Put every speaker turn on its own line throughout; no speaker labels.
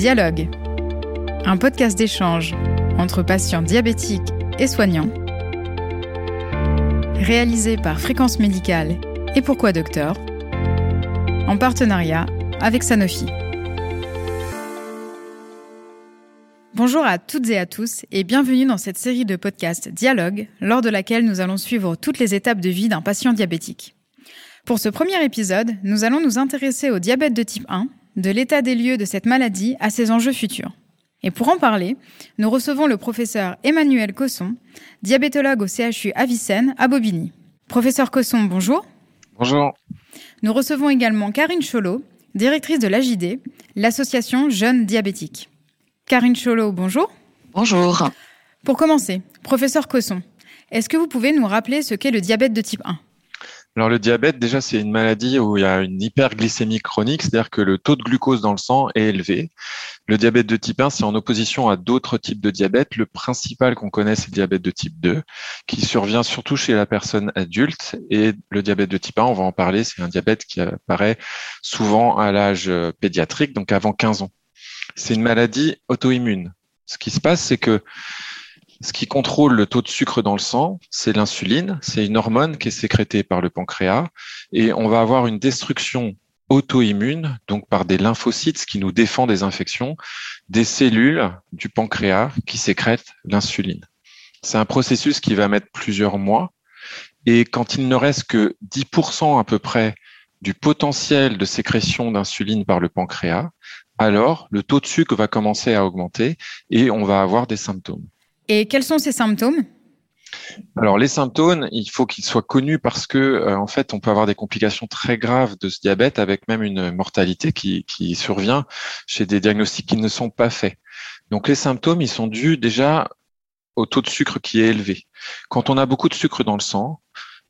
Dialogue, un podcast d'échange entre patients diabétiques et soignants, réalisé par Fréquence Médicale et Pourquoi Docteur, en partenariat avec Sanofi. Bonjour à toutes et à tous et bienvenue dans cette série de podcasts Dialogue, lors de laquelle nous allons suivre toutes les étapes de vie d'un patient diabétique. Pour ce premier épisode, nous allons nous intéresser au diabète de type 1 de l'état des lieux de cette maladie à ses enjeux futurs. Et pour en parler, nous recevons le professeur Emmanuel Cosson, diabétologue au CHU Avicenne à Bobigny. Professeur Cosson, bonjour.
Bonjour.
Nous recevons également Karine Cholot, directrice de l'AJD, l'association Jeunes Diabétiques. Karine Cholot, bonjour.
Bonjour.
Pour commencer, professeur Cosson, est-ce que vous pouvez nous rappeler ce qu'est le diabète de type 1
alors le diabète, déjà, c'est une maladie où il y a une hyperglycémie chronique, c'est-à-dire que le taux de glucose dans le sang est élevé. Le diabète de type 1, c'est en opposition à d'autres types de diabète. Le principal qu'on connaît, c'est le diabète de type 2, qui survient surtout chez la personne adulte. Et le diabète de type 1, on va en parler, c'est un diabète qui apparaît souvent à l'âge pédiatrique, donc avant 15 ans. C'est une maladie auto-immune. Ce qui se passe, c'est que ce qui contrôle le taux de sucre dans le sang, c'est l'insuline. C'est une hormone qui est sécrétée par le pancréas. Et on va avoir une destruction auto-immune, donc par des lymphocytes, ce qui nous défend des infections, des cellules du pancréas qui sécrètent l'insuline. C'est un processus qui va mettre plusieurs mois. Et quand il ne reste que 10% à peu près du potentiel de sécrétion d'insuline par le pancréas, alors le taux de sucre va commencer à augmenter et on va avoir des symptômes.
Et quels sont ces symptômes?
Alors les symptômes, il faut qu'ils soient connus parce que euh, en fait, on peut avoir des complications très graves de ce diabète avec même une mortalité qui, qui survient chez des diagnostics qui ne sont pas faits. Donc les symptômes, ils sont dus déjà au taux de sucre qui est élevé. Quand on a beaucoup de sucre dans le sang,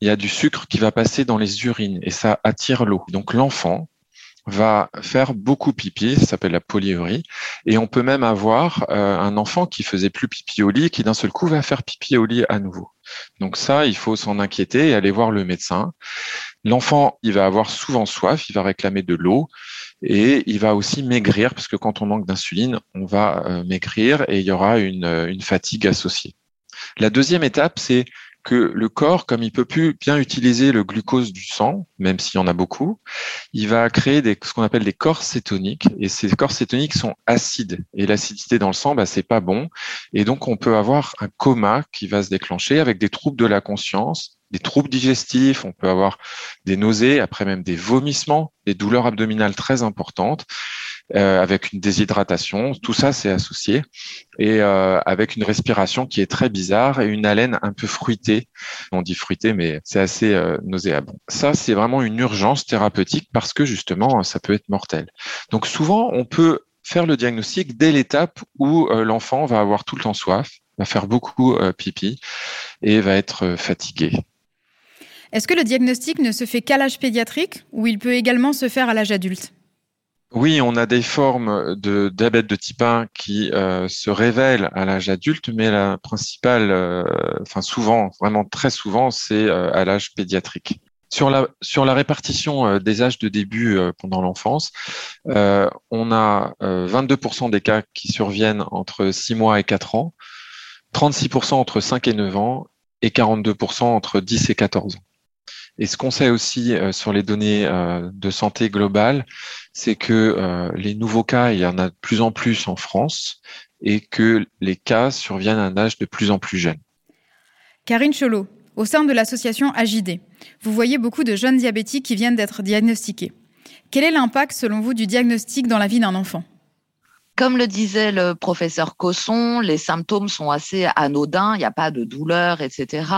il y a du sucre qui va passer dans les urines et ça attire l'eau. Donc l'enfant, va faire beaucoup pipi, ça s'appelle la polyurie, et on peut même avoir euh, un enfant qui faisait plus pipi au lit, qui d'un seul coup va faire pipi au lit à nouveau. Donc ça, il faut s'en inquiéter et aller voir le médecin. L'enfant, il va avoir souvent soif, il va réclamer de l'eau, et il va aussi maigrir, parce que quand on manque d'insuline, on va euh, maigrir et il y aura une, une fatigue associée. La deuxième étape, c'est que le corps, comme il peut plus bien utiliser le glucose du sang, même s'il y en a beaucoup, il va créer des, ce qu'on appelle des corps cétoniques. Et ces corps cétoniques sont acides. Et l'acidité dans le sang, bah, c'est pas bon. Et donc, on peut avoir un coma qui va se déclencher avec des troubles de la conscience, des troubles digestifs, on peut avoir des nausées, après même des vomissements, des douleurs abdominales très importantes. Euh, avec une déshydratation. Tout ça, c'est associé. Et euh, avec une respiration qui est très bizarre et une haleine un peu fruitée. On dit fruitée, mais c'est assez euh, nauséabond. Ça, c'est vraiment une urgence thérapeutique parce que justement, ça peut être mortel. Donc souvent, on peut faire le diagnostic dès l'étape où l'enfant va avoir tout le temps soif, va faire beaucoup pipi et va être fatigué.
Est-ce que le diagnostic ne se fait qu'à l'âge pédiatrique ou il peut également se faire à l'âge adulte?
Oui, on a des formes de diabète de type 1 qui euh, se révèlent à l'âge adulte, mais la principale, euh, enfin souvent, vraiment très souvent, c'est euh, à l'âge pédiatrique. Sur la, sur la répartition des âges de début pendant l'enfance, on a 22% des cas qui surviennent entre 6 mois et 4 ans, 36% entre 5 et 9 ans et 42% entre 10 et 14 ans. Et ce qu'on sait aussi euh, sur les données euh, de santé globale, c'est que euh, les nouveaux cas, il y en a de plus en plus en France et que les cas surviennent à un âge de plus en plus jeune.
Karine Cholot, au sein de l'association AJD, vous voyez beaucoup de jeunes diabétiques qui viennent d'être diagnostiqués. Quel est l'impact, selon vous, du diagnostic dans la vie d'un enfant?
Comme le disait le professeur Cosson, les symptômes sont assez anodins, il n'y a pas de douleur, etc.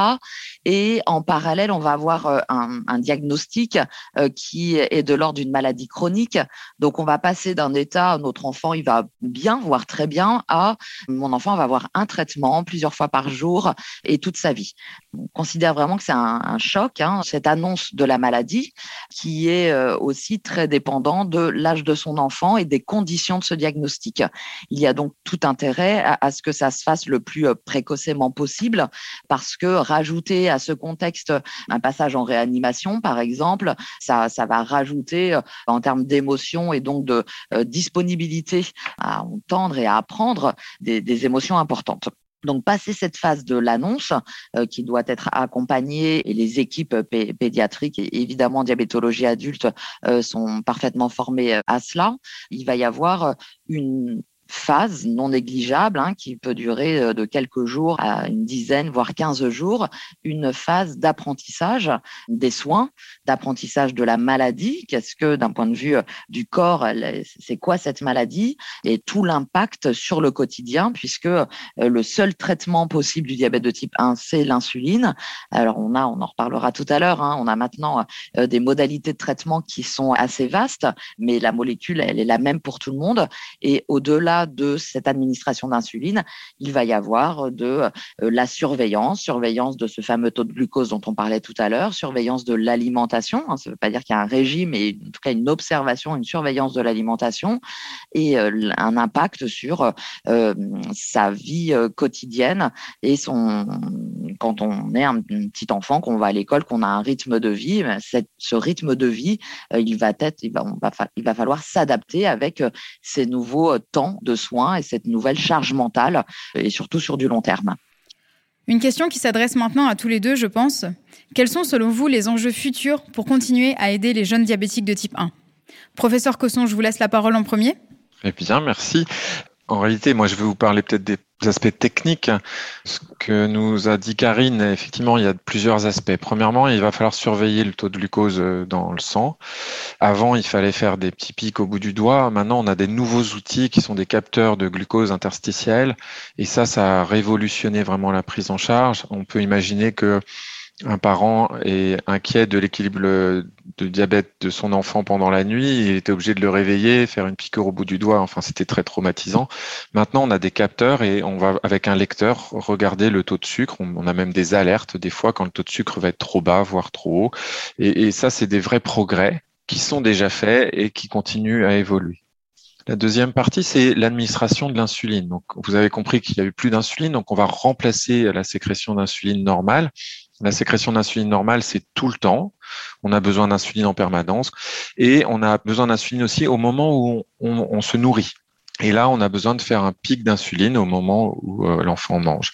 Et en parallèle, on va avoir euh, un, diagnostic euh, qui est de l'ordre d'une maladie chronique. Donc, on va passer d'un état, notre enfant, il va bien, voire très bien, à mon enfant va avoir un traitement plusieurs fois par jour et toute sa vie. On considère vraiment que c'est un, choc, hein, cette annonce de la maladie, qui est euh, aussi très dépendant de l'âge de son enfant et des conditions de ce diagnostic. Il y a donc tout intérêt à, ce que ça se fasse le plus précocement possible parce que rajouter à ce contexte un passage en réanimation, par exemple, ça, va rajouter en termes d'émotion et donc de disponibilité à entendre et à apprendre des émotions importantes. Donc, passer cette phase de l'annonce euh, qui doit être accompagnée et les équipes pédiatriques et évidemment diabétologie adulte euh, sont parfaitement formées à cela, il va y avoir une phase non négligeable hein, qui peut durer euh, de quelques jours à une dizaine, voire 15 jours, une phase d'apprentissage des soins, d'apprentissage de la maladie. Qu'est-ce que, d'un point de vue euh, du corps, c'est quoi cette maladie et tout l'impact sur le quotidien, puisque euh, le seul traitement possible du diabète de type 1, c'est l'insuline. Alors, on a, on en reparlera tout à l'heure, hein, on a maintenant des modalités de traitement qui sont assez vastes, mais la molécule, elle est la même pour tout le monde. Et au-delà de cette administration d'insuline, il va y avoir de euh, la surveillance, surveillance de ce fameux taux de glucose dont on parlait tout à l'heure, surveillance de l'alimentation. Hein, ça ne veut pas dire qu'il y a un régime, mais en tout cas une observation, une surveillance de l'alimentation et euh, un impact sur euh, sa vie quotidienne et son quand on est un petit enfant, qu'on va à l'école, qu'on a un rythme de vie, ben, ce rythme de vie, il va être, il va, il va falloir s'adapter avec ces nouveaux temps de soins et cette nouvelle charge mentale, et surtout sur du long terme.
Une question qui s'adresse maintenant à tous les deux, je pense. Quels sont selon vous les enjeux futurs pour continuer à aider les jeunes diabétiques de type 1 Professeur Cosson, je vous laisse la parole en premier.
Eh bien, merci. En réalité, moi, je vais vous parler peut-être des aspects techniques. Ce que nous a dit Karine, effectivement, il y a plusieurs aspects. Premièrement, il va falloir surveiller le taux de glucose euh, dans le sang. Avant, il fallait faire des petits pics au bout du doigt. Maintenant, on a des nouveaux outils qui sont des capteurs de glucose interstitiel. Et ça, ça a révolutionné vraiment la prise en charge. On peut imaginer que un parent est inquiet de l'équilibre de diabète de son enfant pendant la nuit, il était obligé de le réveiller, faire une piqûre au bout du doigt, enfin c'était très traumatisant. Maintenant on a des capteurs et on va avec un lecteur regarder le taux de sucre, on, a même des alertes des fois quand le taux de sucre va être trop bas, voire trop haut. Et, ça c'est des vrais progrès qui sont déjà faits et qui continuent à évoluer. La deuxième partie, c'est l'administration de l'insuline. Donc, vous avez compris qu'il y a eu plus d'insuline, donc on va remplacer la sécrétion d'insuline normale la sécrétion d'insuline normale, c'est tout le temps. On a besoin d'insuline en permanence. Et on a besoin d'insuline aussi au moment où on, se nourrit. Et là, on a besoin de faire un pic d'insuline au moment où euh, l'enfant mange.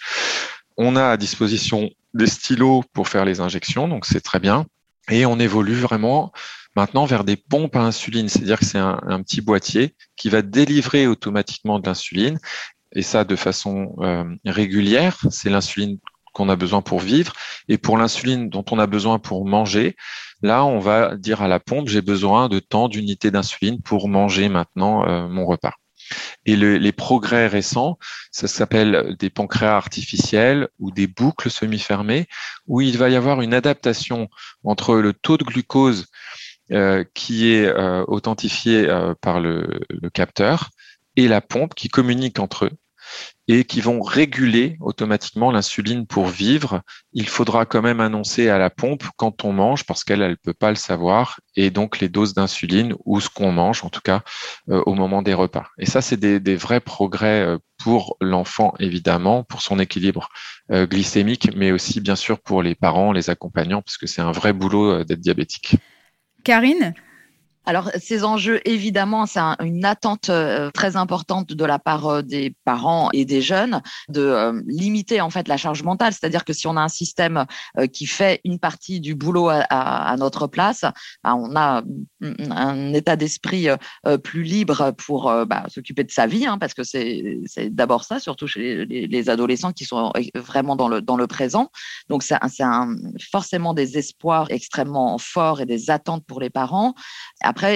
On a à disposition des stylos pour faire les injections, donc c'est très bien. Et on évolue vraiment maintenant vers des pompes à insuline, c'est-à-dire que c'est un, petit boîtier qui va délivrer automatiquement de l'insuline et ça de façon euh, régulière. C'est l'insuline qu'on a besoin pour vivre et pour l'insuline dont on a besoin pour manger. Là, on va dire à la pompe, j'ai besoin de tant d'unités d'insuline pour manger maintenant euh, mon repas. Et les progrès récents, ça s'appelle des pancréas artificiels ou des boucles semi-fermées, où il va y avoir une adaptation entre le taux de glucose euh, qui est euh, authentifié par le, le capteur et la pompe qui communique entre eux et qui vont réguler automatiquement l'insuline pour vivre. Il faudra quand même annoncer à la pompe quand on mange parce qu'elle elle peut pas le savoir et donc les doses d'insuline ou ce qu'on mange en tout cas euh, au moment des repas. Et ça c'est des, des, vrais progrès euh, pour l'enfant évidemment pour son équilibre euh, glycémique mais aussi bien sûr pour les parents, les accompagnants parce que c'est un vrai boulot d'être diabétique.
Karine?
Alors, ces enjeux, évidemment, c'est une attente euh, très importante de la part euh, des parents et des jeunes de euh, limiter en fait la charge mentale. C'est-à-dire que si on a un système qui fait une partie du boulot à, notre place, bah, on a un état d'esprit plus libre pour bah, s'occuper de sa vie, hein, parce que c'est d'abord ça, surtout chez les, adolescents qui sont vraiment dans le, dans le présent. Donc, c'est forcément des espoirs extrêmement forts et des attentes pour les parents.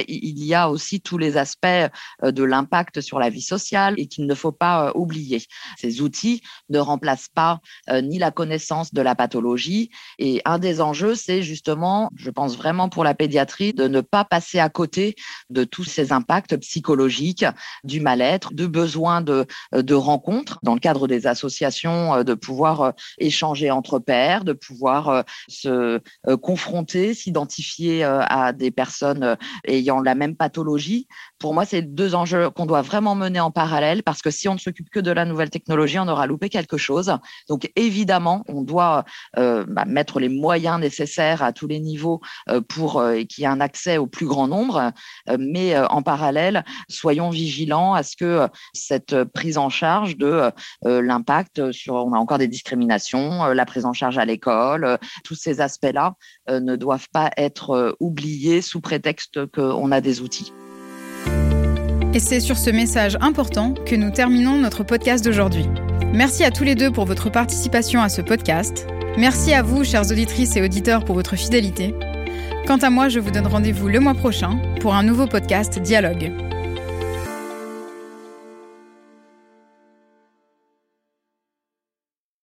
Il y a aussi tous les aspects euh, de l'impact sur la vie sociale et qu'il ne faut pas euh, oublier. Ces outils ne remplacent pas euh, ni la connaissance de la pathologie. Et un des enjeux, c'est justement, je pense vraiment pour la pédiatrie, de ne pas passer à côté de tous ces impacts psychologiques, du mal-être, du besoin de, de rencontres dans le cadre des associations, de pouvoir échanger entre pairs, de pouvoir se confronter, s'identifier à des personnes ayant la même pathologie. Pour moi, c'est deux enjeux qu'on doit vraiment mener en parallèle parce que si on ne s'occupe que de la nouvelle technologie, on aura loupé quelque chose. Donc évidemment, on doit euh, bah, mettre les moyens nécessaires à tous les niveaux euh, pour euh, qu'il y ait un accès au plus grand nombre. mais en parallèle, soyons vigilants à ce que cette prise en charge de l'impact sur, on a encore des discriminations, la prise en charge à l'école, tous ces aspects-là ne doivent pas être oubliés sous prétexte qu'on a des outils.
Et c'est sur ce message important que nous terminons notre podcast d'aujourd'hui. Merci à tous les deux pour votre participation à ce podcast. Merci à vous, chères auditrices et auditeurs, pour votre fidélité. Quant à moi, je vous donne rendez-vous le mois prochain pour un nouveau podcast Dialogue.